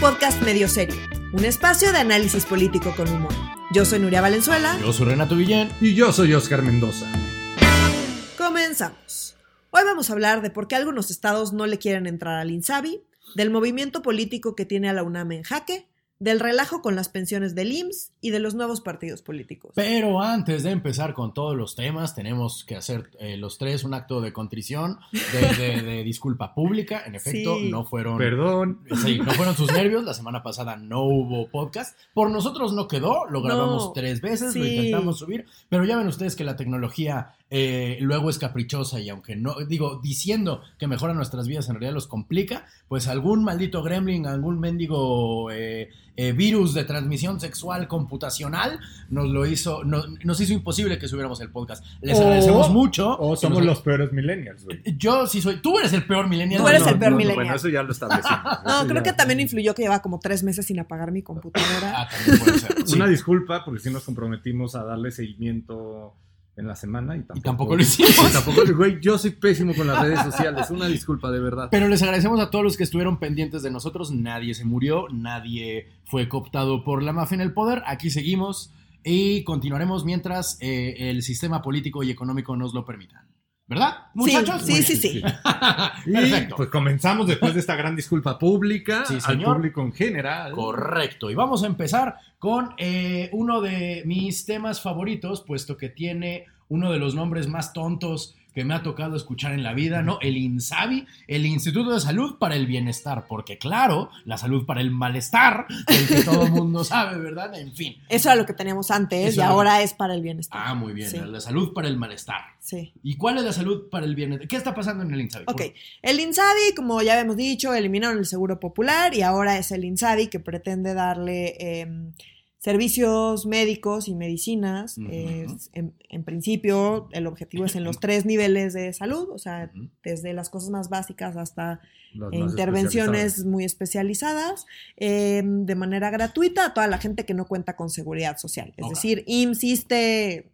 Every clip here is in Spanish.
podcast medio serio, un espacio de análisis político con humor. Yo soy Nuria Valenzuela. Yo soy Renato Guillén. Y yo soy Oscar Mendoza. Comenzamos. Hoy vamos a hablar de por qué algunos estados no le quieren entrar al INSABI, del movimiento político que tiene a la UNAM en jaque del relajo con las pensiones del IMSS y de los nuevos partidos políticos. Pero antes de empezar con todos los temas, tenemos que hacer eh, los tres un acto de contrición, de, disculpa pública. En efecto, no fueron. Perdón. Sí, no fueron sus nervios. La semana pasada no hubo podcast. Por nosotros no quedó. Lo grabamos tres veces, lo intentamos subir. Pero ya ven ustedes que la tecnología eh, luego es caprichosa y aunque no, digo, diciendo que mejora nuestras vidas, en realidad los complica, pues algún maldito gremlin, algún mendigo eh, eh, virus de transmisión sexual computacional nos lo hizo, nos hizo imposible que subiéramos el podcast. Les agradecemos mucho. O somos los peores millennials, güey. Yo sí soy, tú eres el peor millennial. Tú eres el peor millennial. Bueno, eso ya lo establecimos. no, creo que también influyó que lleva como tres meses sin apagar mi computadora. Ah, también puede ser. Una disculpa porque sí nos comprometimos a darle seguimiento en la semana y tampoco, lo hicimos. tampoco, güey, yo soy pésimo con las redes sociales, una disculpa de verdad. Pero les agradecemos a todos los que estuvieron pendientes de nosotros, nadie se murió, nadie fue cooptado por la mafia en el poder, aquí seguimos y continuaremos mientras eh, el sistema político y económico nos lo permitan. ¿Verdad, muchachos? Sí, sí, sí. Perfecto. pues comenzamos después de esta gran disculpa pública al público en general. Correcto. Y vamos a empezar con eh, uno de mis temas favoritos, puesto que tiene uno de los nombres más tontos que me ha tocado escuchar en la vida, ¿no? El INSABI, el Instituto de Salud para el Bienestar, porque claro, la salud para el malestar, el que todo el mundo sabe, ¿verdad? En fin. Eso era lo que teníamos antes y ahora es para el bienestar. Ah, muy bien, la salud para el malestar. Sí. ¿Y cuál es la salud para el bienestar? ¿Qué está pasando en el INSABI? Ok, el INSABI, como ya habíamos dicho, eliminaron el Seguro Popular y ahora es el INSABI que pretende darle... Em, servicios médicos y medicinas. en, principio, el objetivo es en los tres niveles de salud, o sea, desde las cosas más básicas hasta intervenciones muy especializadas, em, de manera gratuita a toda la gente que no cuenta con seguridad social. Es decir, insiste,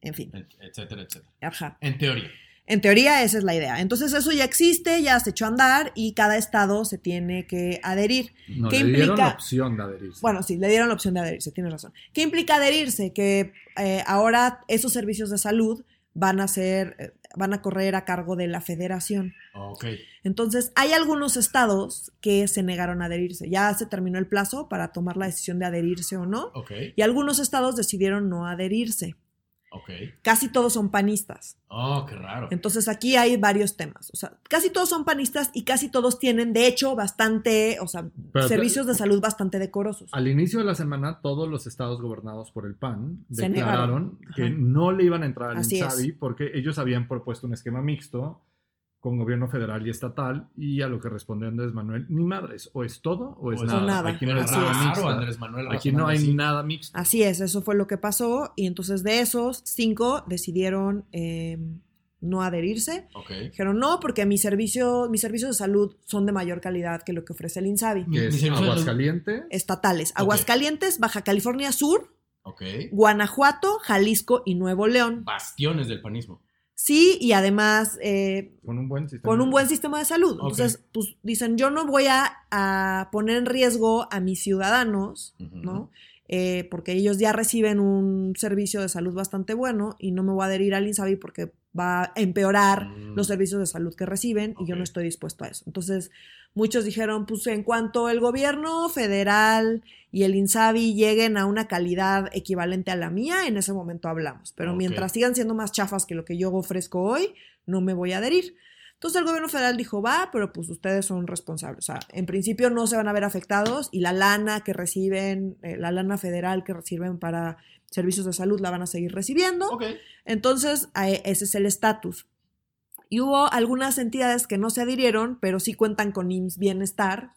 en fin. Etcétera, etcétera. Ajá. En teoría. En teoría esa es la idea. Entonces eso ya existe, ya se echó a andar y cada estado se tiene que adherir. No, ¿Qué le implica? dieron la opción de adherirse. Bueno, sí, le dieron la opción de adherirse, tienes razón. ¿Qué implica adherirse? Que eh, ahora esos servicios de salud van a ser, eh, van a correr a cargo de la federación. Ok. Entonces, hay algunos estados que se negaron a adherirse. Ya se terminó el plazo para tomar la decisión de adherirse o no. Ok. Y algunos estados decidieron no adherirse. Okay. Casi todos son panistas. Oh, qué raro. Entonces aquí hay varios temas. O sea, casi todos son panistas y casi todos tienen, de hecho, bastante, o sea, servicios de salud bastante decorosos. Al inicio de la semana, todos los estados gobernados por el PAN declararon que no le iban a entrar al INSABI porque ellos habían propuesto un esquema mixto con gobierno federal y estatal y a lo que responde Andrés Manuel, ni madres, o es todo o es, nada. Aquí no, hay nada Andrés Manuel Aquí no hay nada mixto. Así es, eso fue lo que pasó y entonces de esos cinco decidieron em, no adherirse. Dijeron no porque mi servicio, mis servicios de salud son de mayor calidad que lo que ofrece el INSABI. Aguascalientes? Estatales. Aguascalientes, Baja California Sur, Guanajuato, Jalisco y Nuevo León. Bastiones del panismo. Sí, y además eh, con, un buen sistema. con un buen sistema de salud. Entonces, pues dicen, yo no voy a, poner en riesgo a mis ciudadanos, ¿no? Eh, porque ellos ya reciben un servicio de salud bastante bueno y no me voy a adherir al INSABI porque va a empeorar los mm. servicios de salud que reciben y yo no estoy dispuesto a eso. Entonces, muchos dijeron, pues en cuanto el gobierno federal y el INSABI lleguen a una calidad equivalente a la mía, en ese momento hablamos. Pero mientras sigan siendo más chafas que lo que yo ofrezco hoy, no me voy a adherir. Entonces el gobierno federal dijo, va, pero pues ustedes son responsables. O sea, en principio no se van a ver afectados y la lana que reciben, eh, la lana federal que reciben para servicios de salud la van a seguir recibiendo. Entonces, ese es el estatus. Y hubo algunas entidades que no se adhirieron, pero sí cuentan con IMSS Bienestar,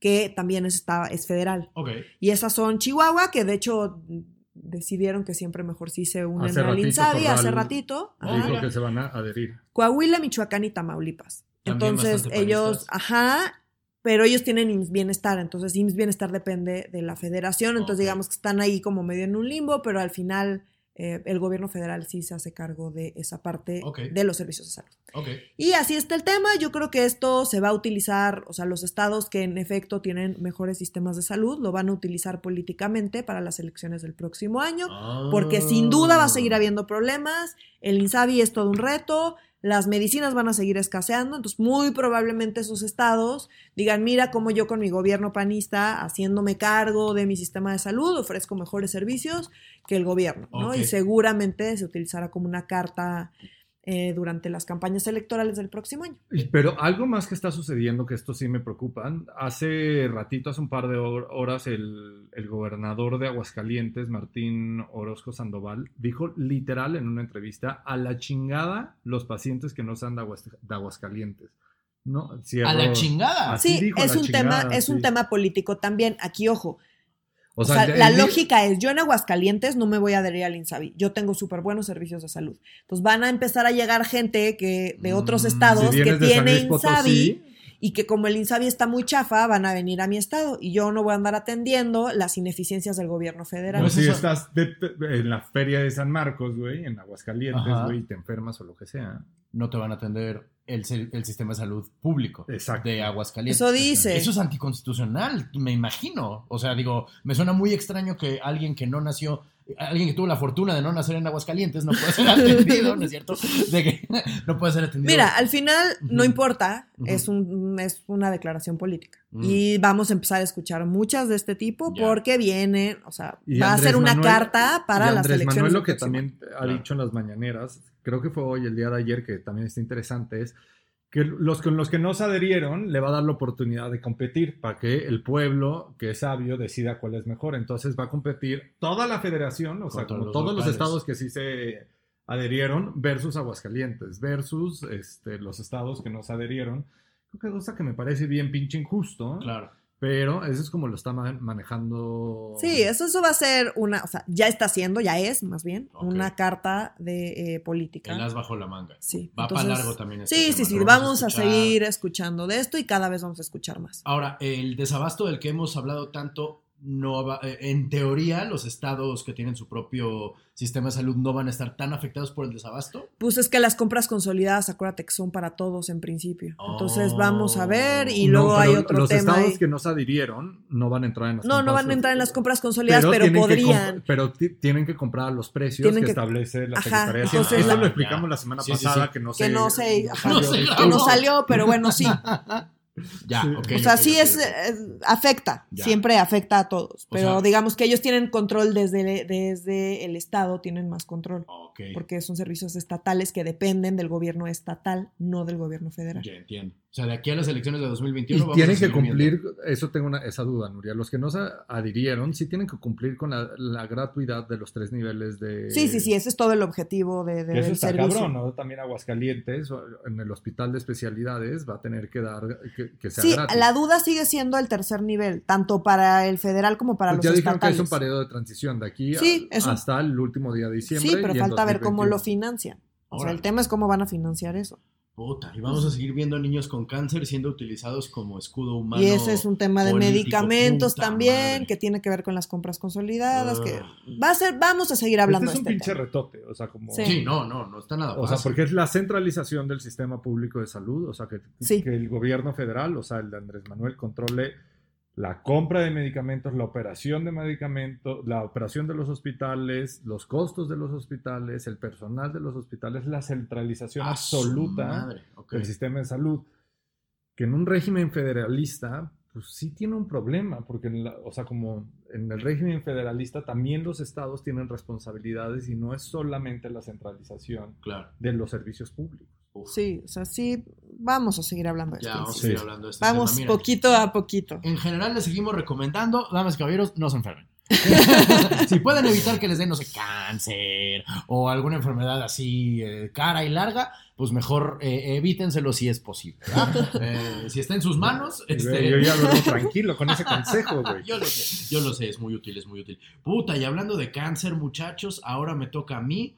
que también es, es federal. Y esas son Chihuahua, que de hecho decidieron que siempre mejor sí se unen al INSABI hace ratito. Dijo que se van a adherir. Coahuila, Michoacán y Tamaulipas. entonces ellos, ajá, pero ellos tienen IMSS Bienestar, entonces IMSS Bienestar depende de la federación, entonces digamos que están ahí como medio en un limbo, pero al final eh, el gobierno federal sí se hace cargo de esa parte de los servicios de salud. Y así está el tema. Yo creo que esto se va a utilizar, o sea, los estados que en efecto tienen mejores sistemas de salud lo van a utilizar políticamente para las elecciones del próximo año, porque sin duda va a seguir ah. habiendo problemas. El INSABI es todo un reto las medicinas van a seguir escaseando, entonces muy probablemente esos estados digan, mira cómo yo con mi gobierno panista, haciéndome cargo de mi sistema de salud, ofrezco mejores servicios que el gobierno, ¿no? Y seguramente se utilizará como una carta eh, durante las campañas electorales del próximo año. Pero algo más que está sucediendo, que esto sí me preocupa. Hace ratito, hace un par de horas, el, gobernador de Aguascalientes, Martín Orozco Sandoval, dijo literal en una entrevista, a la chingada los pacientes que no sean de, Aguascalientes. ¿No? a la chingada. sí, es, un, tema, es un tema político también. Aquí, ojo, o sea, la lógica es, yo en Aguascalientes no me voy a adherir al INSABI, yo tengo súper buenos servicios de salud. Entonces van a empezar a llegar gente que de otros mm, estados que tiene INSABI y que como el INSABI está muy chafa, van a venir a mi estado y yo no voy a andar atendiendo las ineficiencias del gobierno federal. No, si estás en la feria de San Marcos, güey, en Aguascalientes, güey, y te enfermas o lo que sea. No te van a atender el, sistema de salud público de Aguascalientes. Eso dice. Eso es anticonstitucional, me imagino. O sea, digo, me suena muy extraño que alguien que no nació, alguien que tuvo la fortuna de no nacer en Aguascalientes no puede ser atendido, ¿no es cierto? De que no puede ser atendido. Mira, al final no importa, es, un, es una declaración política. Y vamos a empezar a escuchar muchas de este tipo porque viene, o sea, va a ser una carta para las elecciones. Manuel lo que también ha dicho en las mañaneras creo que fue hoy, el día de ayer, que también está interesante, es que los con los que no se adherieron le va a dar la oportunidad de competir para que el pueblo, que es sabio, decida cuál es mejor. Entonces va a competir toda la federación, o sea, como todos los estados que sí se adherieron, versus Aguascalientes, versus este, los estados que no se adherieron. Creo que es cosa que me parece bien pinche injusto. Claro. Pero eso es como lo está manejando. Sí, eso, eso va a ser una, o sea, ya está haciendo, ya es más bien, una carta de eh, política. El as bajo la manga. Sí. Va para largo también. Este sí, sí, sí, vamos, a, seguir escuchando de esto y cada vez vamos a escuchar más. Ahora, el desabasto del que hemos hablado tanto, no eh, en teoría, los estados que tienen su propio sistema de salud no van a estar tan afectados por el desabasto? Pues es que las compras consolidadas, acuérdate que son para todos en principio. Entonces vamos a ver y luego hay otro los tema. Los estados que no se adhirieron no van a entrar en las No, no van a entrar en las compras consolidadas, pero, podrían. Pero tienen que comprar los precios que, establece la Secretaría de Hacienda. Eso lo explicamos la semana pasada, que no sé. Que no sé, que no salió, pero bueno, sí. Ya, O sea, sí es, afecta, siempre afecta a todos, pero digamos que ellos tienen control desde, desde el Estado, tienen más control, porque son servicios estatales que dependen del gobierno estatal, no del gobierno federal. Ya entiendo. O sea, de aquí a las elecciones de 2021 y tienen que cumplir, eso tengo una, esa duda, Nuria, los que no se adhirieron sí tienen que cumplir con la, gratuidad de los tres niveles de... Sí, sí, sí, ese es todo el objetivo de, de eso está Cabrón, ¿no? También Aguascalientes, en el hospital de especialidades va a tener que dar sí, la duda sigue siendo el tercer nivel, tanto para el federal como para pues los ya dijeron que es un periodo de transición de aquí hasta el último día de diciembre. Sí, pero falta ver cómo lo financian. O sea, el tema es cómo van a financiar eso. Puta, y vamos a seguir viendo niños con cáncer siendo utilizados como escudo humano. Y ese es un tema de medicamentos también, que tiene que ver con las compras consolidadas, que va a ser, vamos a seguir hablando este es un pinche retote, o sea, como... Sí. no, no, no está nada O sea, porque es la centralización del sistema público de salud, o sea, que, que el gobierno federal, o sea, el de Andrés Manuel, controle la compra de medicamentos, la operación de medicamentos, la operación de los hospitales, los costos de los hospitales, el personal de los hospitales, la centralización absoluta del sistema de salud, que en un régimen federalista, pues sí tiene un problema, porque, o sea, como en el régimen federalista también los estados tienen responsabilidades y no es solamente la centralización de los servicios públicos. Sí, o sea, sí, vamos a seguir hablando de esto. Ya, vamos a seguir hablando de esto. Vamos poquito a poquito. En general les seguimos recomendando, damas y caballeros, no se enfermen. si pueden evitar que les den, no sé, cáncer o alguna enfermedad así eh, cara y larga, pues mejor eh, evítenselo si es posible. Eh, si está en sus manos. Este... Yo ya lo tranquilo con ese consejo, güey. Yo lo sé, yo lo sé, es muy útil, es muy útil. Puta, y hablando de cáncer, muchachos, ahora me toca a mí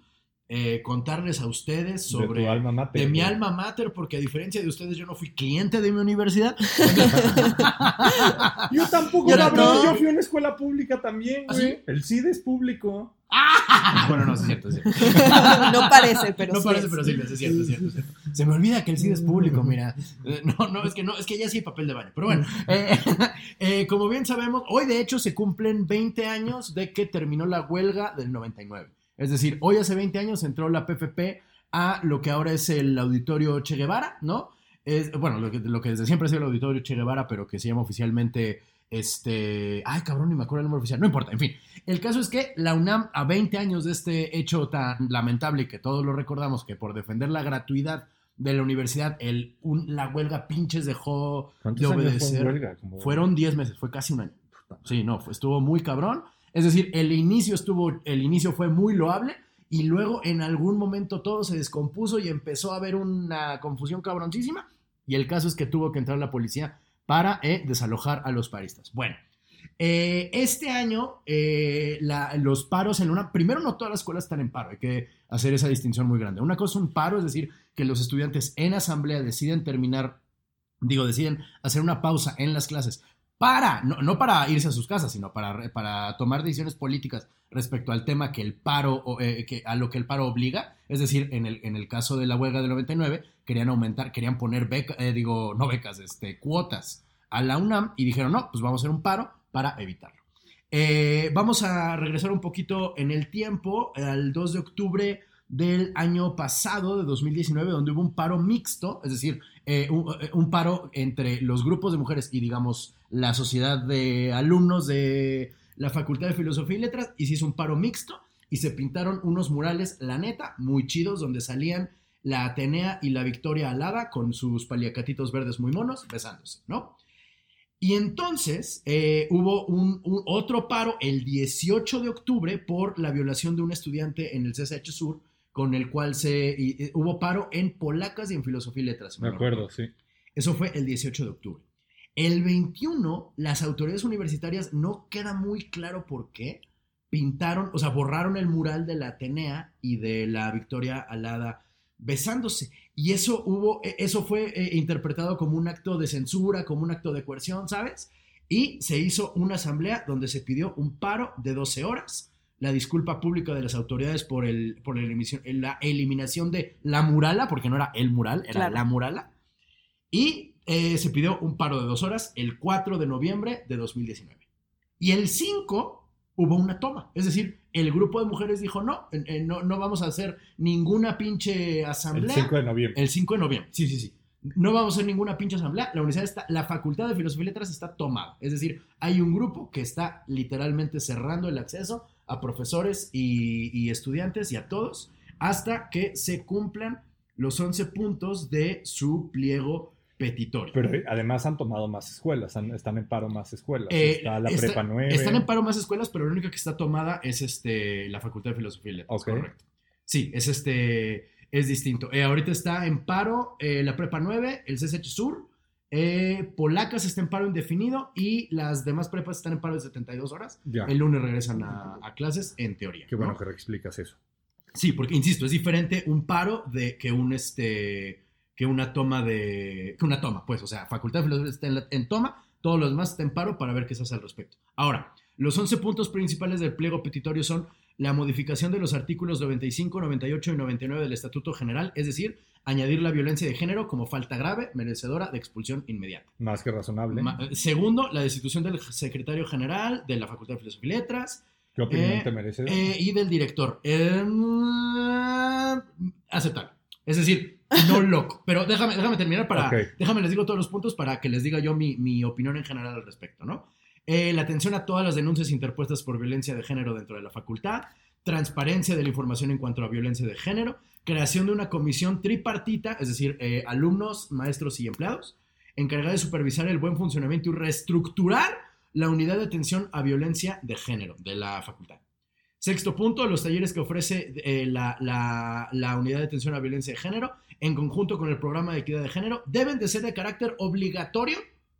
eh, contarles a ustedes sobre de, alma mater, de mi alma mater, porque a diferencia de ustedes yo no fui cliente de mi universidad. yo tampoco, yo, yo fui a una escuela pública también, ¿Ah, güey. El CID es público. ¡Ah! Bueno, no, es cierto, es cierto. no parece, pero no sí. No parece, pero sí, es cierto, es cierto, Se me olvida que el CID es público, mira. Eh, no, no, es que no, es que ya sí hay papel de baño. Pero bueno, eh, eh, como bien sabemos, hoy de hecho se cumplen 20 años de que terminó la huelga del 99. Es decir, hoy hace 20 años entró la PFP a lo que ahora es el Auditorio Che Guevara, ¿no? Es, bueno, lo que, lo que desde siempre ha sido el Auditorio Che Guevara, pero que se llama oficialmente este. Ay, cabrón, ni me acuerdo el número oficial. No importa, en fin. El caso es que la UNAM, a 20 años de este hecho tan lamentable y que todos lo recordamos, que por defender la gratuidad de la universidad, el, la huelga pinches dejó de obedecer. Huelga? Fueron 10 meses, fue casi un año. Sí, no, estuvo muy cabrón. Es decir, el inicio estuvo, el inicio fue muy loable y luego en algún momento todo se descompuso y empezó a haber una confusión cabroncísima. Y el caso es que tuvo que entrar la policía para eh, desalojar a los paristas. Bueno, eh, este año eh, los paros en una... Primero no todas las escuelas están en paro, hay que hacer esa distinción muy grande. Una cosa es un paro, es decir, que los estudiantes en asamblea deciden terminar, digo, deciden hacer una pausa en las clases para, no, para irse a sus casas, sino para, para tomar decisiones políticas respecto al tema que el paro, que, a lo que el paro obliga. Es decir, en el, en el caso de la huelga del 99, querían aumentar, querían poner becas, eh, digo, no becas, este, cuotas a la UNAM y dijeron, no, pues vamos a hacer un paro para evitarlo. Eh, vamos a regresar un poquito en el tiempo, al 2 de octubre del año pasado, de 2019, donde hubo un paro mixto, es decir, eh, un, paro entre los grupos de mujeres y, digamos, la sociedad de alumnos de la Facultad de Filosofía y Letras, y se hizo un paro mixto y se pintaron unos murales, la neta, muy chidos, donde salían la Atenea y la Victoria alada con sus paliacatitos verdes muy monos besándose, ¿no? Y entonces eh, hubo un, otro paro el 18 de octubre por la violación de un estudiante en el CSH Sur, con el cual se hubo paro en polacas y en filosofía y letras. Me acuerdo, sí. Eso fue el 18 de octubre. El 21, las autoridades universitarias, no queda muy claro por qué, pintaron, o sea, borraron el mural de la Atenea y de la Victoria Alada besándose. Y eso hubo, e, eso fue eh, interpretado como un acto de censura, como un acto de coerción, ¿sabes? Y se hizo una asamblea donde se pidió un paro de 12 horas, la disculpa pública de las autoridades por, el, por la, eliminación de la murala, porque no era el mural, era la murala. Y eh, se pidió un paro de dos horas el 4 de noviembre de 2019. Y el 5 hubo una toma. Es decir, el grupo de mujeres dijo, no, no, no vamos a hacer ninguna pinche asamblea. El 5 de noviembre. El 5 de noviembre, sí, sí, sí. No vamos a hacer ninguna pinche asamblea. La universidad está, la facultad de filosofía y letras está tomada. Es decir, hay un grupo que está literalmente cerrando el acceso a profesores y, y estudiantes y a todos hasta que se cumplan los 11 puntos de su pliego petitorio. Pero además han tomado más escuelas, están en paro más escuelas. Eh, está la prepa 9. Están en paro más escuelas, pero la única que está tomada es este, la Facultad de Filosofía y Letras. Correcto. Sí, es este, es distinto. Eh, ahorita está en paro eh, la prepa 9, el CSH Sur, Polacas está en paro indefinido y las demás prepas están en paro de 72 horas. El lunes regresan a, clases, en teoría. Qué bueno que explicas eso. Sí, porque insisto, es diferente un paro de que un este que una toma de. que una toma, pues, o sea, Facultad de Filosofía está en, toma, todos los demás están en paro para ver qué se hace al respecto. Ahora, los 11 puntos principales del pliego petitorio son la modificación de los artículos 95, 98 y 99 del Estatuto General, es decir, añadir la violencia de género como falta grave, merecedora de expulsión inmediata. Más que razonable. segundo, la destitución del secretario general de la Facultad de Filosofía y Letras. ¿Qué opinión eh, te merece? Eh, y del director. Eh, aceptar. Es decir, no loco. Pero déjame, déjame terminar para. Déjame les digo todos los puntos para que les diga yo mi, opinión en general al respecto, ¿no? Eh, la atención a todas las denuncias interpuestas por violencia de género dentro de la facultad, transparencia de la información en cuanto a violencia de género, creación de una comisión tripartita, es decir, eh, alumnos, maestros y empleados, encargada de supervisar el buen funcionamiento y reestructurar la unidad de atención a violencia de género de la facultad. Sexto punto, los talleres que ofrece eh, la, Unidad de Atención a Violencia de Género en conjunto con el programa de equidad de género deben de ser de carácter obligatorio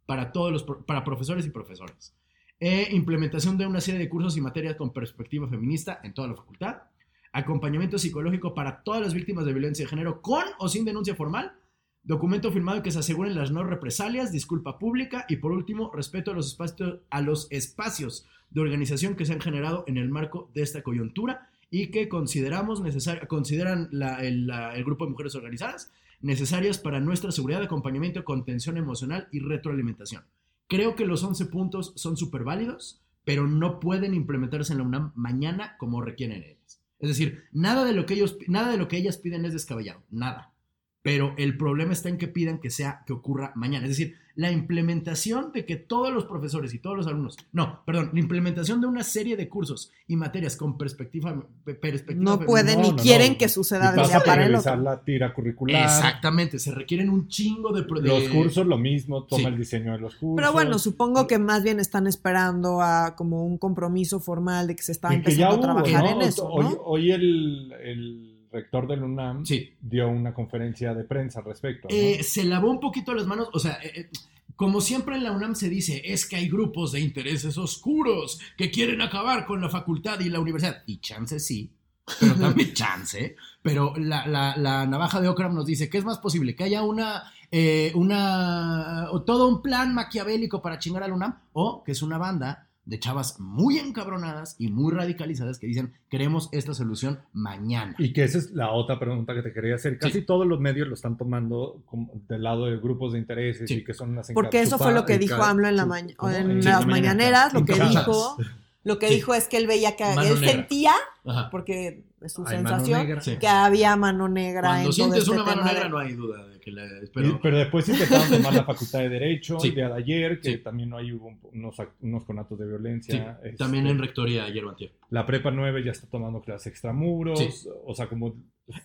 para todos los para profesores y profesoras. E implementación de una serie de cursos y materias con perspectiva feminista en toda la facultad. Acompañamiento psicológico para todas las víctimas de violencia de género con o sin denuncia formal. Documento firmado que se aseguren las no represalias, disculpa pública y por último, respeto a los espacios, a los espacios de organización que se han generado en el marco de esta coyuntura y que consideramos consideran el, el grupo de mujeres organizadas necesarias para nuestra seguridad, acompañamiento, contención emocional y retroalimentación. Creo que los 11 puntos son súper válidos, pero no pueden implementarse en la UNAM mañana como requieren ellas. Es decir, nada de lo que ellos, nada de lo que ellas piden es descabellado, nada pero el problema está en que pidan que sea que ocurra mañana. Es decir, la implementación de que todos los profesores y todos los alumnos, no, perdón, la implementación de una serie de cursos y materias con perspectiva, perspectiva no pueden ni quieren que suceda de día para el otro. la tira curricular. Exactamente, se requieren un chingo de, los cursos lo mismo, toma el diseño de los cursos. Pero bueno, supongo que más bien están esperando a como un compromiso formal de que se está empezando a trabajar en eso, Hoy, el rector del UNAM dio una conferencia de prensa al respecto. Eh, se lavó un poquito las manos, o sea, eh, eh, como siempre en la UNAM se dice, es que hay grupos de intereses oscuros que quieren acabar con la facultad y la universidad. Y chance sí, pero también chance. Pero la, la, navaja de Okram nos dice que es más posible que haya una, una, todo un plan maquiavélico para chingar al UNAM o que es una banda de chavas muy encabronadas y muy radicalizadas que dicen, queremos esta solución mañana. Y que esa es la otra pregunta que te quería hacer. Casi todos los medios lo están tomando del lado de grupos de intereses y que son las Porque eso fue lo que dijo AMLO en, la en las mañaneras, lo que dijo... Lo que dijo es que él veía que él sentía, porque es su sensación, que había mano negra. Cuando sientes este una mano negra no hay duda de que la... Pero, pero después intentaron tomar la Facultad de Derecho el día de ayer, que también no hay unos, unos conatos de violencia. también en Rectoría ayer o La Prepa 9 ya está tomando clases extramuros, o sea, como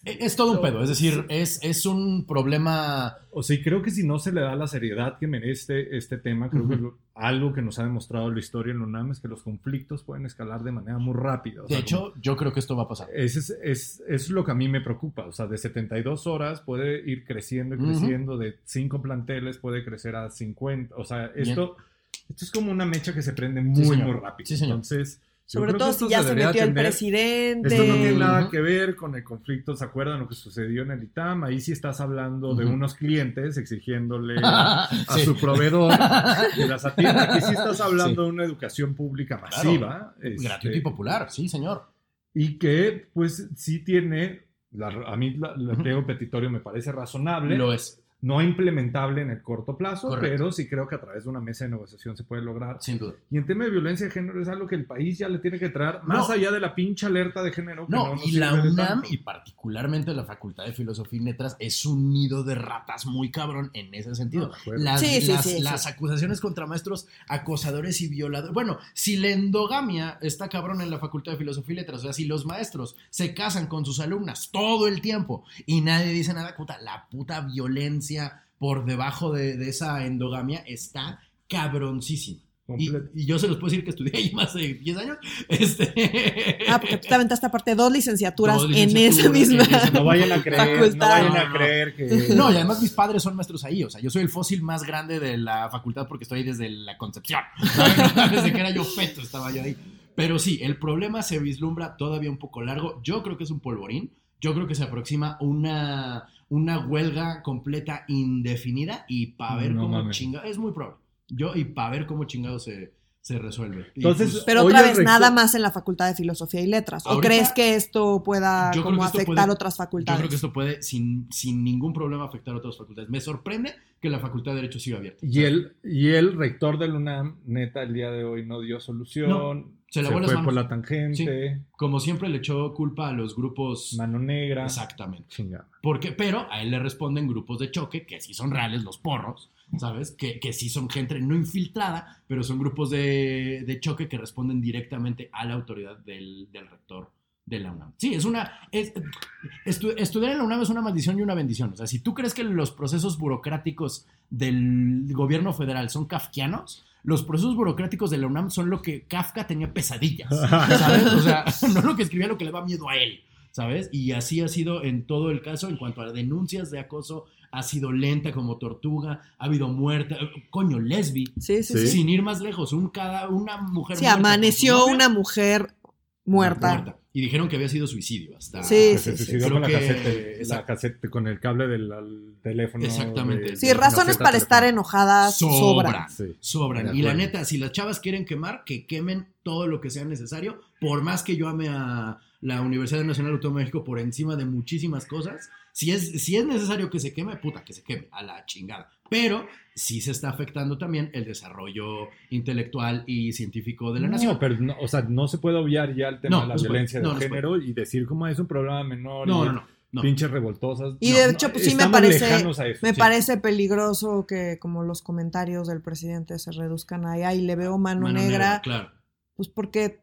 es todo un pedo, es decir, es, es un problema. O sea, creo que si no se le da la seriedad que merece este tema, creo que algo que nos ha demostrado la historia en UNAM es que los conflictos pueden escalar de manera muy rápida. de hecho, yo creo que esto va a pasar. Es, es, es, lo que a mí me preocupa. O sea, de 72 horas puede ir creciendo y creciendo, de 5 planteles puede crecer a 50. O sea, esto, esto es como una mecha que se prende muy, muy rápido. Sí. Entonces sobre todo si ya se metió el presidente. Esto no tiene nada que ver con el conflicto, ¿se acuerdan lo que sucedió en el ITAM? Ahí sí estás hablando de unos clientes exigiéndole a su proveedor de las atiendas. Aquí sí estás hablando de una educación pública masiva. Este, gratuita y popular, sí, señor. Y que, pues, sí tiene, a mí el pliego petitorio me parece razonable. Lo es no implementable en el corto plazo, pero sí creo que a través de una mesa de negociación se puede lograr. Sin duda. Y en tema de violencia de género es algo que el país ya le tiene que traer, más allá de la pinche alerta de género. no, y la UNAM, y particularmente la Facultad de Filosofía y Letras, es un nido de ratas muy cabrón en ese sentido. las, las, acusaciones contra maestros acosadores y violadores. Bueno, si la endogamia está cabrón en la Facultad de Filosofía y Letras, o sea, si los maestros se casan con sus alumnas todo el tiempo y nadie dice nada, puta, la puta violencia por debajo de, esa endogamia está cabroncísima. Y, yo se los puedo decir que estudié ahí más de 10 años. Este... Ah, porque tú te aventaste aparte dos licenciaturas, en esa misma. No vayan a creer, no vayan a creer que. No, y además mis padres son maestros ahí. O sea, yo soy el fósil más grande de la facultad porque estoy ahí desde la concepción. Desde que era yo feto estaba yo ahí. Pero sí, el problema se vislumbra todavía un poco largo. Yo creo que es un polvorín. Yo creo que se aproxima una una huelga completa indefinida y para ver cómo chingado, es muy probable. Yo, y para ver cómo chingado se, se resuelve. Entonces, pues, pero otra vez, nada más en la Facultad de Filosofía y Letras. ¿O crees que esto pueda como afectar otras facultades? Yo creo que esto puede sin, sin ningún problema afectar otras facultades. Me sorprende que la Facultad de Derecho siga abierta. Y el, y el rector del UNAM, neta, el día de hoy no dio solución. Se, se fue por la tangente. Como siempre le echó culpa a los grupos... Mano negra. Exactamente. Porque, pero a él le responden grupos de choque, que sí son reales, los porros, ¿sabes? Que, que sí son gente no infiltrada, pero son grupos de, de choque que responden directamente a la autoridad del, del rector de la UNAM. Sí, es una... estudiar en la UNAM es una maldición y una bendición. O sea, si tú crees que los procesos burocráticos del gobierno federal son kafkianos, los procesos burocráticos de la UNAM son lo que Kafka tenía pesadillas, ¿sabes? O sea, no lo que escribía, lo que le da miedo a él, ¿sabes? Y así ha sido en todo el caso en cuanto a denuncias de acoso. Ha sido lenta como tortuga, ha habido muerte, coño, lesbi, sí, sí, sin ir más lejos, un, cada, una mujer. Sí, amaneció una mujer muerta. y dijeron que había sido suicidio hasta. Sí, se suicidó con la, casete, con el cable del teléfono. Exactamente. sí, razones para estar enojadas sobran. Sobran. Y la neta, si las chavas quieren quemar, que quemen todo lo que sea necesario, por más que yo ame a la Universidad Nacional Autónoma de México por encima de muchísimas cosas. Si es, si es necesario que se queme, puta, que se queme, a la chingada. Pero sí se está afectando también el desarrollo intelectual y científico de la nación. pero no, o sea, no se puede obviar ya el tema de la violencia de género y decir como es un problema menor. No, no, no. Pinches revoltosas. Y de hecho, pues sí me parece, me parece peligroso que como los comentarios del presidente se reduzcan ahí, ahí le veo mano, negra, negra. Claro. Pues porque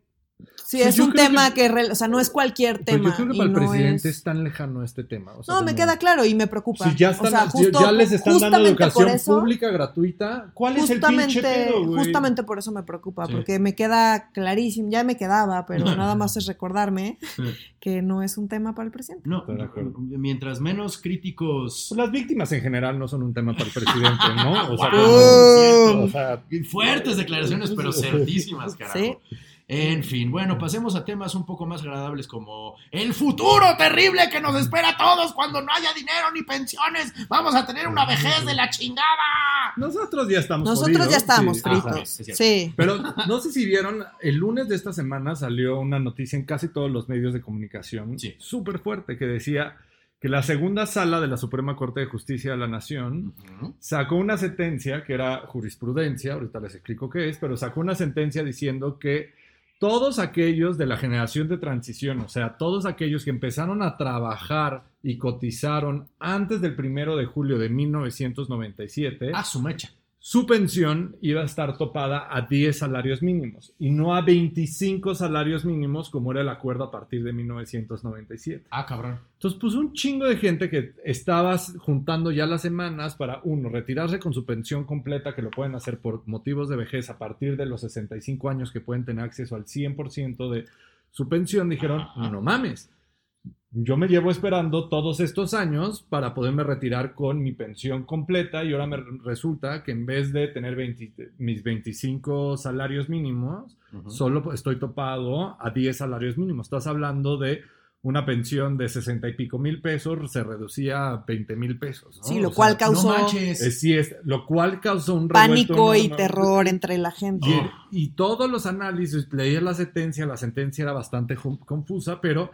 Sí, pues es un tema que, o sea, no es cualquier pues tema. yo creo que para el presidente es... tan lejano este tema. no, me queda claro y me preocupa. Si ya, ya les están dando educación pública gratuita, ¿cuál es el pinche pedo, Justamente por eso me preocupa, porque me queda clarísimo, ya me quedaba, pero nada más es recordarme que no es un tema para el presidente. No, mientras menos críticos... Pues las víctimas en general no son un tema para el presidente, ¿no? O sea, fuertes declaraciones, pero cerdísimas, carajo. ¿Sí? En fin, bueno, pasemos a temas un poco más agradables como el futuro terrible que nos espera a todos cuando no haya dinero ni pensiones. Vamos a tener una vejez de la chingada. Nosotros ya estamos Nosotros ya estamos fritos. sí. Pero no sé si vieron, el lunes de esta semana salió una noticia en casi todos los medios de comunicación súper fuerte que decía que la segunda sala de la Suprema Corte de Justicia de la Nación sacó una sentencia que era jurisprudencia, ahorita les explico qué es, pero sacó una sentencia diciendo que todos aquellos de la generación de transición, o sea, todos aquellos que empezaron a trabajar y cotizaron antes del primero de julio de 1997. A su mecha su pensión iba a estar topada a 10 salarios mínimos y no a 25 salarios mínimos como era el acuerdo a partir de 1997. Ah, cabrón. Entonces, pues un chingo de gente que estabas juntando ya las semanas para, uno, retirarse con su pensión completa, que lo pueden hacer por motivos de vejez a partir de los 65 años que pueden tener acceso al 100% de su pensión, dijeron, no mames yo me llevo esperando todos estos años para poderme retirar con mi pensión completa y ahora me resulta que en vez de tener mis 25 salarios mínimos, solo estoy topado a 10 salarios mínimos. Estás hablando de una pensión de 60 y pico mil pesos se reducía a 20 mil pesos. Sí, lo cual causó... es, lo cual causó un pánico y terror entre la gente. Y, y, todos los análisis, leí la sentencia, la sentencia era bastante confusa, pero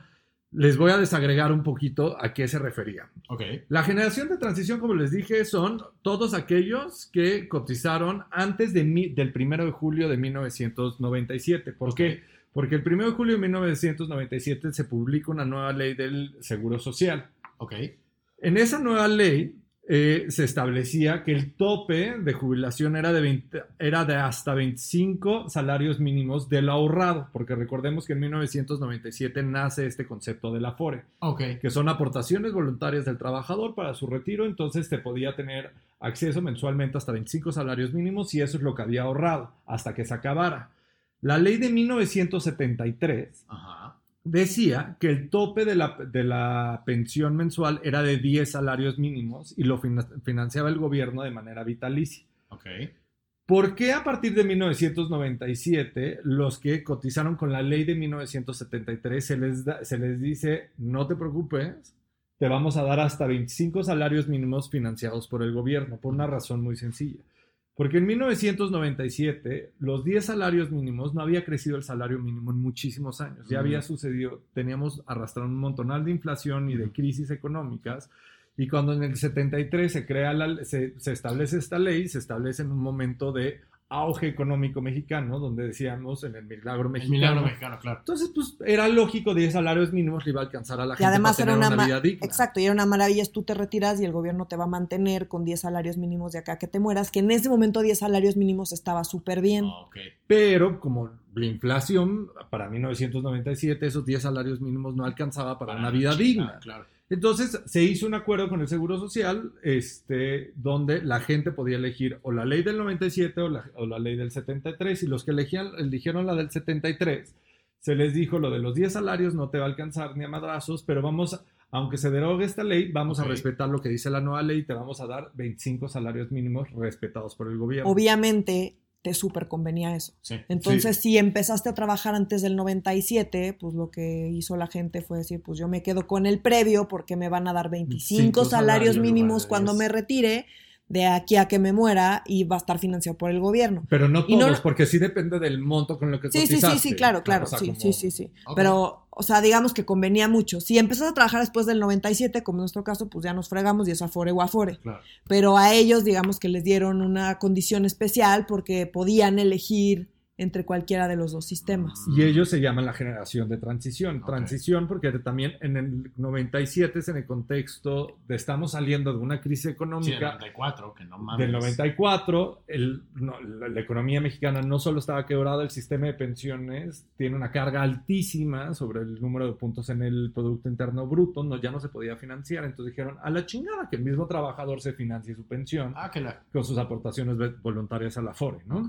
les voy a desagregar un poquito a qué se refería. Okay. La generación de transición, como les dije, son todos aquellos que cotizaron antes de del 1 de julio de 1997. ¿Por qué? Porque el 1 de julio de 1997 se publica una nueva ley del Seguro Social. Ok. En esa nueva ley eh, se establecía que el tope de jubilación era de, era de hasta 25 salarios mínimos del ahorrado, porque recordemos que en 1997 nace este concepto del Afore, okay. que son aportaciones voluntarias del trabajador para su retiro, entonces te podía tener acceso mensualmente hasta 25 salarios mínimos y eso es lo que había ahorrado hasta que se acabara. La ley de 1973 Ajá decía que el tope de la, pensión mensual era de 10 salarios mínimos y lo financiaba el gobierno de manera vitalicia. Okay. ¿Por qué a partir de 1997 los que cotizaron con la ley de 1973 se les, se les dice, no te preocupes, te vamos a dar hasta 25 salarios mínimos financiados por el gobierno? Por una razón muy sencilla. Porque en 1997 los 10 salarios mínimos no había crecido el salario mínimo en muchísimos años. Ya había sucedido, teníamos arrastrado un montonal de inflación y de crisis económicas. Y cuando en el 73 se crea la, se, se establece esta ley, se establece en un momento de auge económico mexicano, donde decíamos en el milagro mexicano. El milagro mexicano, claro. Entonces, pues era lógico 10 salarios mínimos le iba a alcanzar a la y gente además para tener era una, vida digna. Exacto, y era una maravilla, tú te retiras y el gobierno te va a mantener con 10 salarios mínimos de acá que te mueras, que en ese momento 10 salarios mínimos estaba súper bien. Ah, Pero como la inflación, para 1997 esos 10 salarios mínimos no alcanzaba para, una vida digna. Claro. Entonces se hizo un acuerdo con el Seguro Social este, donde la gente podía elegir o la ley del 97 o la, o la ley del 73 y los que elegían, eligieron la del 73 se les dijo lo de los 10 salarios no te va a alcanzar ni a madrazos, pero vamos, aunque se derogue esta ley, vamos a respetar lo que dice la nueva ley y te vamos a dar 25 salarios mínimos respetados por el gobierno. Obviamente te súper convenía eso. Entonces, si empezaste a trabajar antes del 97, pues lo que hizo la gente fue decir, pues yo me quedo con el previo porque me van a dar 25 salarios mínimos cuando me retire de aquí a que me muera y va a estar financiado por el gobierno. Pero no todos, porque sí depende del monto con lo que Sí, sí, sí, sí, claro, claro, sí, sí, sí, sí, Pero, o sea, digamos que convenía mucho. Si empezás a trabajar después del 97, como en nuestro caso, pues ya nos fregamos y es afore o afore. Claro. Pero a ellos, digamos que les dieron una condición especial porque podían elegir entre cualquiera de los dos sistemas. Y ellos se llaman la generación de transición. Transición porque también en el 97 es en el contexto de estamos saliendo de una crisis económica. Sí, del 94, que no mames. Del 94, el, la, economía mexicana no solo estaba quebrada, el sistema de pensiones tiene una carga altísima sobre el número de puntos en el Producto Interno Bruto, no, ya no se podía financiar, entonces dijeron, a la chingada que el mismo trabajador se financie su pensión ah, que la... con sus aportaciones voluntarias a la FORE, ¿no?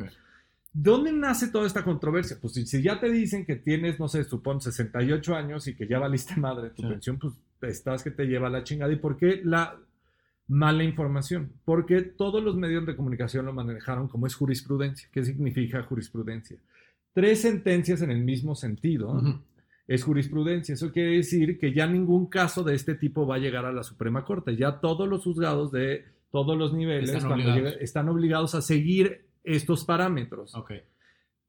¿Dónde nace toda esta controversia? Pues si, ya te dicen que tienes, no sé, supón 68 años y que ya valiste madre tu pensión, pues estás que te lleva la chingada. ¿Y por qué la mala información? Porque todos los medios de comunicación lo manejaron como es jurisprudencia. ¿Qué significa jurisprudencia? Tres sentencias en el mismo sentido. Es jurisprudencia. Eso quiere decir que ya ningún caso de este tipo va a llegar a la Suprema Corte. Ya todos los juzgados de todos los niveles están obligados a seguir estos parámetros. Ok.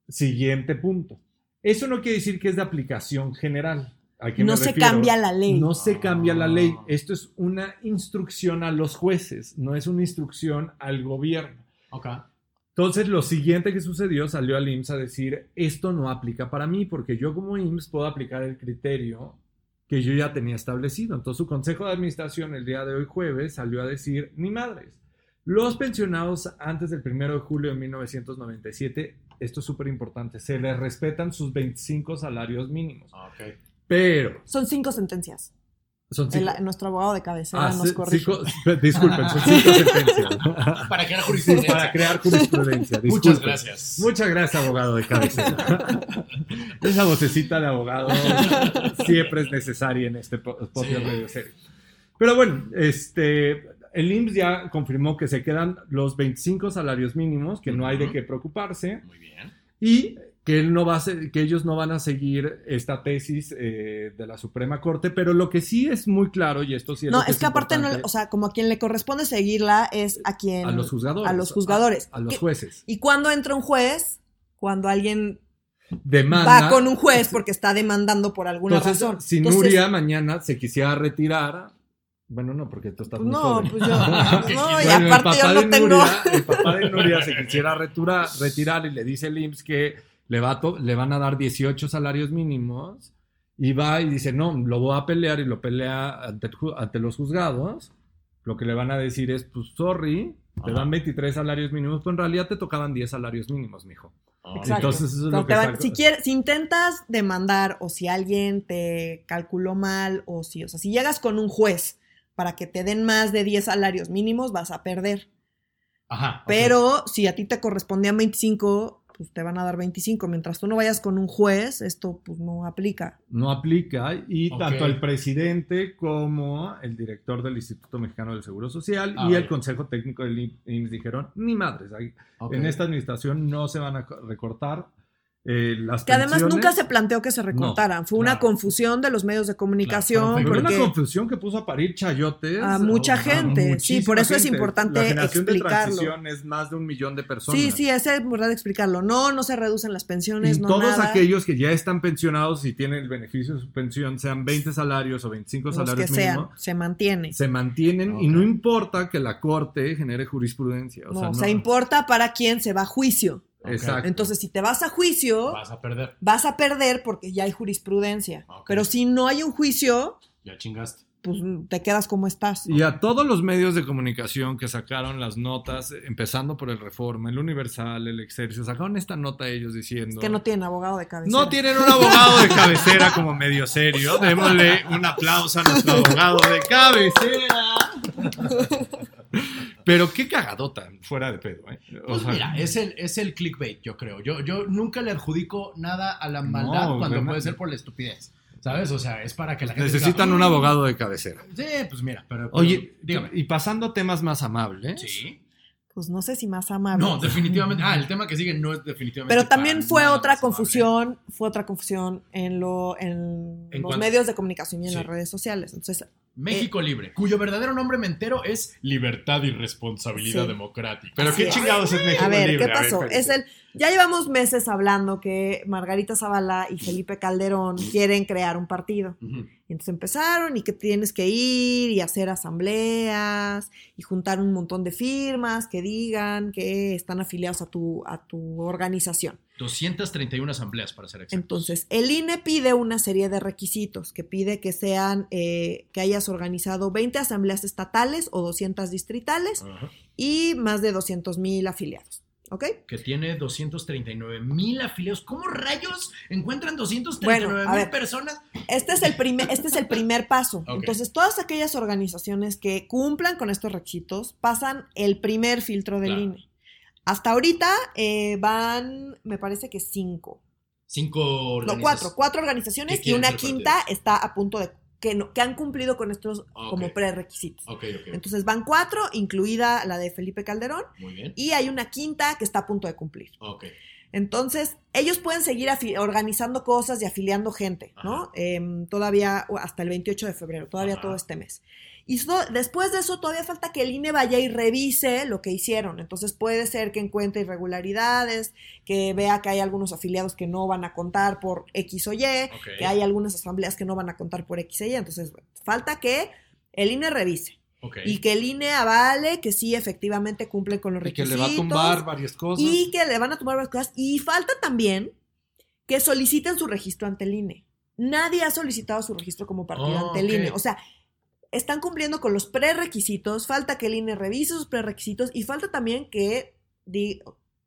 Siguiente punto. Eso no quiere decir que es de aplicación general. no se cambia la ley. No se cambia la ley. Esto es una instrucción a los jueces, no es una instrucción al gobierno. Ok. Entonces, lo siguiente que sucedió, salió al IMSS a decir, esto no aplica para mí, porque yo como IMSS puedo aplicar el criterio que yo ya tenía establecido. Entonces, su consejo de administración el día de hoy jueves salió a decir, ni madres, los pensionados antes del 1 de julio de 1997, esto es súper importante, se les respetan sus 25 salarios mínimos. Ah, Pero... Son cinco sentencias. Son cinco. nuestro abogado de cabecera ah, nos corrige. disculpen, son cinco sentencias. Para crear jurisprudencia. Para crear jurisprudencia. Muchas gracias. Muchas gracias, abogado de cabecera. Esa vocecita de abogado siempre es necesaria en este podcast de radio serio. Pero bueno, este, el IMSS ya confirmó que se quedan los 25 salarios mínimos, que no hay de qué preocuparse. Muy bien. Y que, él no va a que ellos no van a seguir esta tesis eh, de la Suprema Corte, pero lo que sí es muy claro, y esto sí es... No, es, que, aparte, no, o sea, como a quien le corresponde seguirla es a quien... A los juzgadores. A los juzgadores. A, los jueces. ¿Y cuando entra un juez? Cuando alguien Demanda. va con un juez porque está demandando por alguna razón. Si Nuria mañana se quisiera retirar, bueno, no, porque tú estás muy No, pues yo. no, y aparte yo no tengo. el papá de Nuria se quisiera retirar y le dice el IMSS que le, va le van a dar 18 salarios mínimos. Y va y dice, no, lo voy a pelear y lo pelea ante, ante los juzgados. Lo que le van a decir es, pues, sorry, te dan 23 salarios mínimos, pero en realidad te tocaban 10 salarios mínimos, mijo. Exacto. Entonces, eso es lo que si, quieres, si intentas demandar o si alguien te calculó mal o si, o sea, si llegas con un juez para que te den más de 10 salarios mínimos, vas a perder. Ajá. Pero si a ti te correspondían 25, pues te van a dar 25. Mientras tú no vayas con un juez, esto pues no aplica. No aplica y tanto el presidente como el director del Instituto Mexicano del Seguro Social y el Consejo Técnico del IMSS dijeron, ni madres, en esta administración no se van a recortar eh, que además nunca se planteó que se recortaran. Fue una confusión de los medios de comunicación. Fue una confusión que puso a parir chayotes. A mucha gente. sí, por eso es importante la generación explicarlo. De transición es más de un millón de personas. Sí, sí, es importante explicarlo. No, no se reducen las pensiones. Y todos aquellos que ya están pensionados y tienen el beneficio de su pensión, sean 20 salarios o 25 salarios que mínimos, se mantiene. Se mantienen y no importa que la corte genere jurisprudencia. O sea, no, se importa para quién se va a juicio. Exacto. Entonces, si te vas a juicio, vas a perder. Vas a perder porque ya hay jurisprudencia. Pero si no hay un juicio, ya chingaste. Pues te quedas como estás. Y a todos los medios de comunicación que sacaron las notas, empezando por el Reforma, el Universal, el Excelsior, sacaron esta nota ellos diciendo. Es que no tienen abogado de cabecera. No tienen un abogado de cabecera como medio serio. Démosle un aplauso a nuestro abogado de cabecera. Pero qué cagadota, fuera de pedo. ¿eh? Pues mira, es el, es el clickbait, yo creo. Yo, yo nunca le adjudico nada a la maldad cuando puede ser por la estupidez. ¿Sabes? O sea, es para que la gente. Necesitan un abogado de cabecera. Sí, pues mira, pero. Oye, dígame. Y pasando a temas más amables. Sí. pues no sé si más amable. No, definitivamente. Ah, el tema que sigue no es definitivamente. Pero también fue otra confusión, fue otra confusión en, lo, en, los medios de comunicación y en las redes sociales. Entonces, México Libre, cuyo verdadero nombre mentero es Libertad y Responsabilidad Democrática. Pero qué chingados es México Libre. A ver, ¿qué pasó? es el, ya llevamos meses hablando que Margarita Zavala y Felipe Calderón quieren crear un partido. Y entonces empezaron y que tienes que ir y hacer asambleas y juntar un montón de firmas que digan que están afiliados a tu, a tu organización. 231 asambleas, para ser exactos. Entonces, el INE pide una serie de requisitos, que pide que sean, eh, que hayas organizado 20 asambleas estatales o 200 distritales y más de 200 mil afiliados. ¿Ok? Que tiene 239 mil afiliados. ¿Cómo rayos encuentran 239 mil personas? Este es el primer, este es el primer paso. Entonces, todas aquellas organizaciones que cumplan con estos requisitos pasan el primer filtro del INE. Hasta ahorita eh, van, me parece que cinco. Cinco organizaciones. No, cuatro. Cuatro organizaciones y una quinta está a punto de. Que, no, que han cumplido con estos como prerequisitos. Entonces van cuatro, incluida la de Felipe Calderón. Muy bien. Y hay una quinta que está a punto de cumplir. Entonces, ellos pueden seguir organizando cosas y afiliando gente, ¿no? Em, todavía hasta el 28 de febrero, todavía todo este mes. Y después de eso todavía falta que el INE vaya y revise lo que hicieron. Entonces puede ser que encuentre irregularidades, que vea que hay algunos afiliados que no van a contar por X o Y, que hay algunas asambleas que no van a contar por X o Y. Entonces falta que el INE revise. Y que el INE avale que sí, efectivamente cumple con los requisitos. Y que le va a tumbar varias cosas. Y que le van a tumbar varias cosas. Y falta también que soliciten su registro ante el INE. Nadie ha solicitado su registro como partido ante el INE. O sea, están cumpliendo con los prerequisitos, falta que el INE revise sus prerequisitos y falta también que,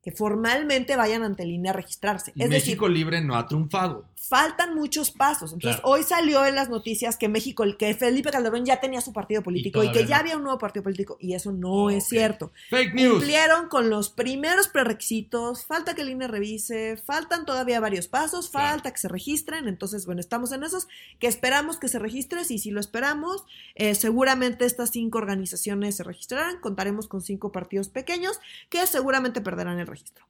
que formalmente vayan ante el INE a registrarse. Es México Libre no ha triunfado. Faltan muchos pasos. Entonces, hoy salió en las noticias que México, que Felipe Calderón ya tenía su partido político y, que ya había un nuevo partido político, y eso no es cierto. Fake news. Cumplieron con los primeros prerequisitos, falta que el INE revise, faltan todavía varios pasos, falta que se registren. Entonces, bueno, estamos en esos, que esperamos que se registren, y si lo esperamos, eh, seguramente estas cinco organizaciones se registrarán, contaremos con cinco partidos pequeños que seguramente perderán el registro.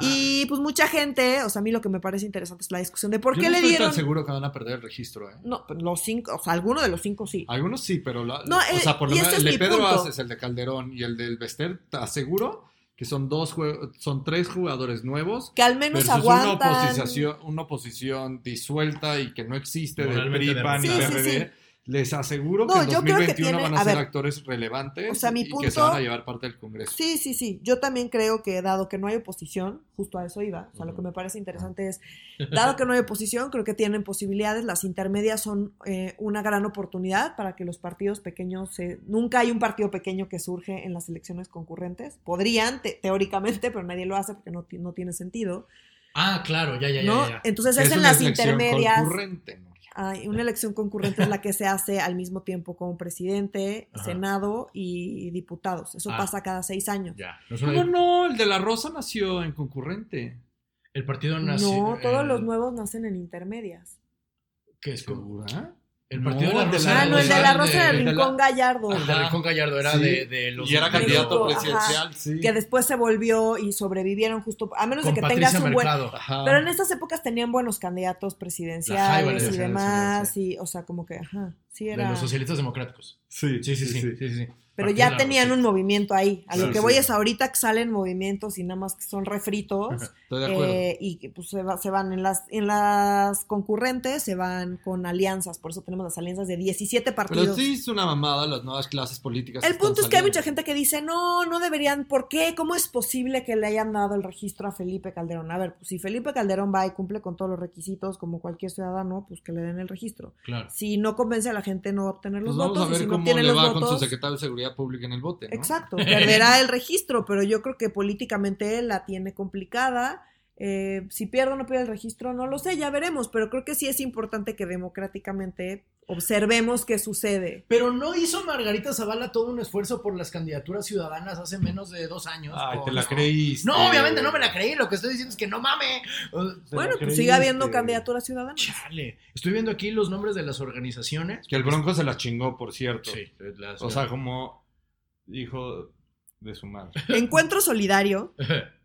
y pues mucha gente, o sea, a mí lo que me parece interesante es la discusión de por qué no le estoy dieron. tan seguro que van a perder el registro, ¿eh? No, los cinco, o sea, alguno de los cinco sí. Algunos sí, pero la, no, o sea, por lo menos el de Pedro Aces, el de Calderón y el del Bester, te aseguro que son dos son tres jugadores nuevos que al menos aguantan una oposición, una oposición disuelta y que no existe del PRI, PAN y PRD les aseguro que en 2021 van a, ser actores relevantes y que se van a llevar parte del Congreso. Sí, sí, sí. Yo también creo que dado que no hay oposición, justo a eso iba, o sea, lo que me parece interesante es, dado que no hay oposición, creo que tienen posibilidades, las intermedias son eh, una gran oportunidad para que los partidos pequeños, nunca hay un partido pequeño que surge en las elecciones concurrentes, podrían, teóricamente, pero nadie lo hace porque no, no tiene sentido. Ah, claro, ya, ya, ya. Entonces es, en las intermedias. Concurrente, hay una elección concurrente es la que se hace al mismo tiempo como presidente, Senado y diputados. Eso ah. pasa cada seis años. No, no, el de la Rosa nació en concurrente. El partido nació. No, todos los nuevos nacen en intermedias. ¿Qué es? ¿Segura? El partido de la Rosa. Ah, no, el de la Rosa de, Rincón Gallardo. El de Rincón Gallardo era de, los. Y era candidato presidencial, sí. Que después se volvió y sobrevivieron justo. A menos de que tengas un buen. Pero en esas épocas tenían buenos candidatos presidenciales y demás. Y, o sea, como que, ajá. Sí, era. De los socialistas democráticos. sí, sí, sí. sí, sí, sí pero ya tenían un movimiento ahí. A lo que voy es ahorita que salen movimientos y nada más que son refritos. Estoy de acuerdo. Eh, y pues se, se, van en las, en las concurrentes, se van con alianzas. Por eso tenemos las alianzas de 17 partidos. Pero sí es una mamada las nuevas clases políticas. El punto es que hay mucha gente que dice, no, no deberían. ¿Por qué? ¿Cómo es posible que le hayan dado el registro a Felipe Calderón? A ver, pues si Felipe Calderón va y cumple con todos los requisitos como cualquier ciudadano, pues que le den el registro. Claro. Si no convence a la gente, no va a obtener los pues votos. Vamos a ver cómo le va con su secretario de Seguridad Pública en el bote. Exacto, perderá el registro, pero yo creo que políticamente la tiene complicada. Eh, si pierde o no pierde el registro, no lo sé, ya veremos, pero creo que sí es importante que democráticamente observemos qué sucede. Pero no hizo Margarita Zavala todo un esfuerzo por las candidaturas ciudadanas hace menos de dos años. Ay, te la creíste. No, obviamente no me la creí. Lo que estoy diciendo es que no mame. bueno, pues sigue habiendo candidaturas ciudadanas. Chale. Estoy viendo aquí los nombres de las organizaciones. Que el Bronco se las chingó, por cierto. Sí. o sea, como dijo, de su madre. Encuentro Solidario,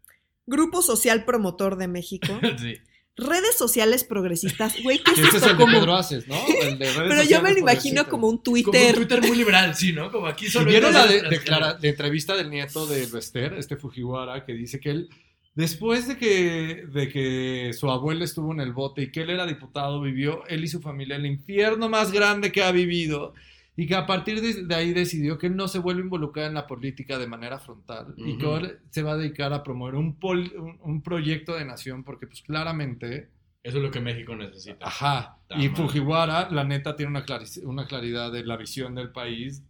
Grupo Social Promotor de México. sí. Redes sociales progresistas, güey, ¿qué es Ese es el de Pedro Aces, ¿no? El de redes Pero yo me lo imagino como un Twitter. Como un Twitter muy liberal, sí, ¿no? Como aquí solo. ¿Vieron la de, de, entrevista del nieto de Bester, este Fujiwara, que dice que él, después de que, de que su abuelo estuvo en el bote y que él era diputado, vivió él y su familia el infierno más grande que ha vivido? Y que a partir de, ahí decidió que él no se vuelve a involucrar en la política de manera frontal y que ahora se va a dedicar a promover un, un, proyecto de nación porque pues claramente... Eso es lo que México necesita. Ajá. y Fujiwara, la neta, tiene una, una claridad de la visión del país.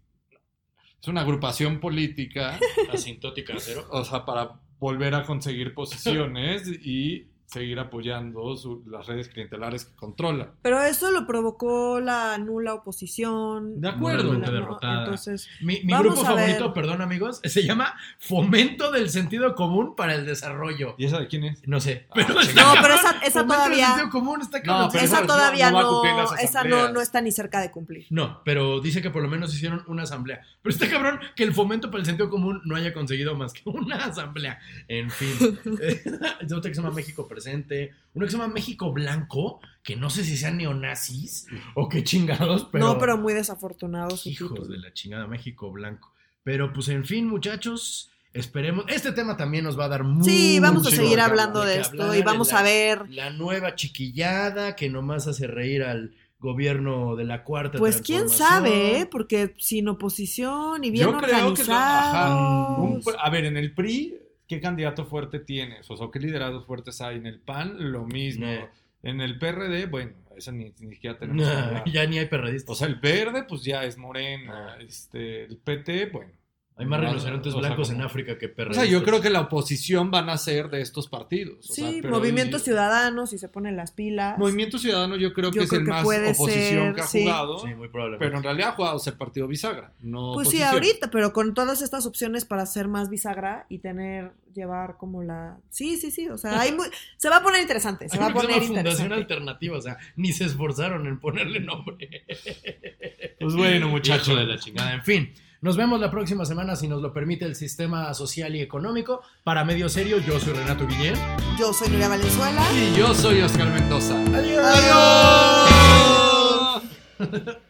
Es una agrupación política. Asintótica cero. O sea, para volver a conseguir posiciones y seguir apoyando las redes clientelares que controla. Pero eso lo provocó la nula oposición. De acuerdo. Entonces, mi, grupo favorito, perdón amigos, se llama Fomento del Sentido Común para el Desarrollo. ¿Y esa de quién es? No sé. Ah, no, pero esa, esa todavía... Del sentido común está no, esa, todavía no, esa no, no, está ni cerca de cumplir. No, pero dice que por lo menos hicieron una asamblea. Pero está cabrón que el Fomento para el Sentido Común no haya conseguido más que una asamblea. En fin. es otra que se llama México presente, uno que se llama México Blanco, que no sé si sean neonazis o qué chingados, pero... No, pero muy desafortunados. Hijos de la chingada México Blanco. Pero pues en fin, muchachos, esperemos. Este tema también nos va a dar mucho. Sí, vamos a seguir hablando de, esto y vamos a ver. La nueva chiquillada que nomás hace reír al gobierno de la cuarta Pues quién sabe, ¿eh? porque sin oposición y bien Yo creo que a ver, en el PRI ¿qué candidato fuerte tienes? O sea, ¿qué liderados fuertes hay? En el PAN, lo mismo. En el PRD, bueno, eso ni, siquiera tenemos. ya ni hay perredistas. O sea, el verde, pues ya es morena. Este, el PT, bueno, hay más rinocerontes blancos en África que perros. O sea, yo creo que la oposición van a ser de estos partidos. sí, Movimiento Ciudadano, si se ponen las pilas. Movimiento Ciudadano yo creo que es el más oposición que ha jugado. Sí, muy probablemente. Pero en realidad ha jugado ser partido bisagra, no Pues sí, ahorita, pero con todas estas opciones para ser más bisagra y tener, llevar como la... Sí, sí, sí, o sea, hay se va a poner interesante, se va a poner una fundación alternativa, o sea, ni se esforzaron en ponerle nombre. Pues bueno, muchacho de la chingada, en fin. Nos vemos la próxima semana si nos lo permite el sistema social y económico. Para Medio Serio, yo soy Renato Guillén. Yo soy Nuria Valenzuela. Y yo soy Oscar Mendoza. Adiós. Adiós.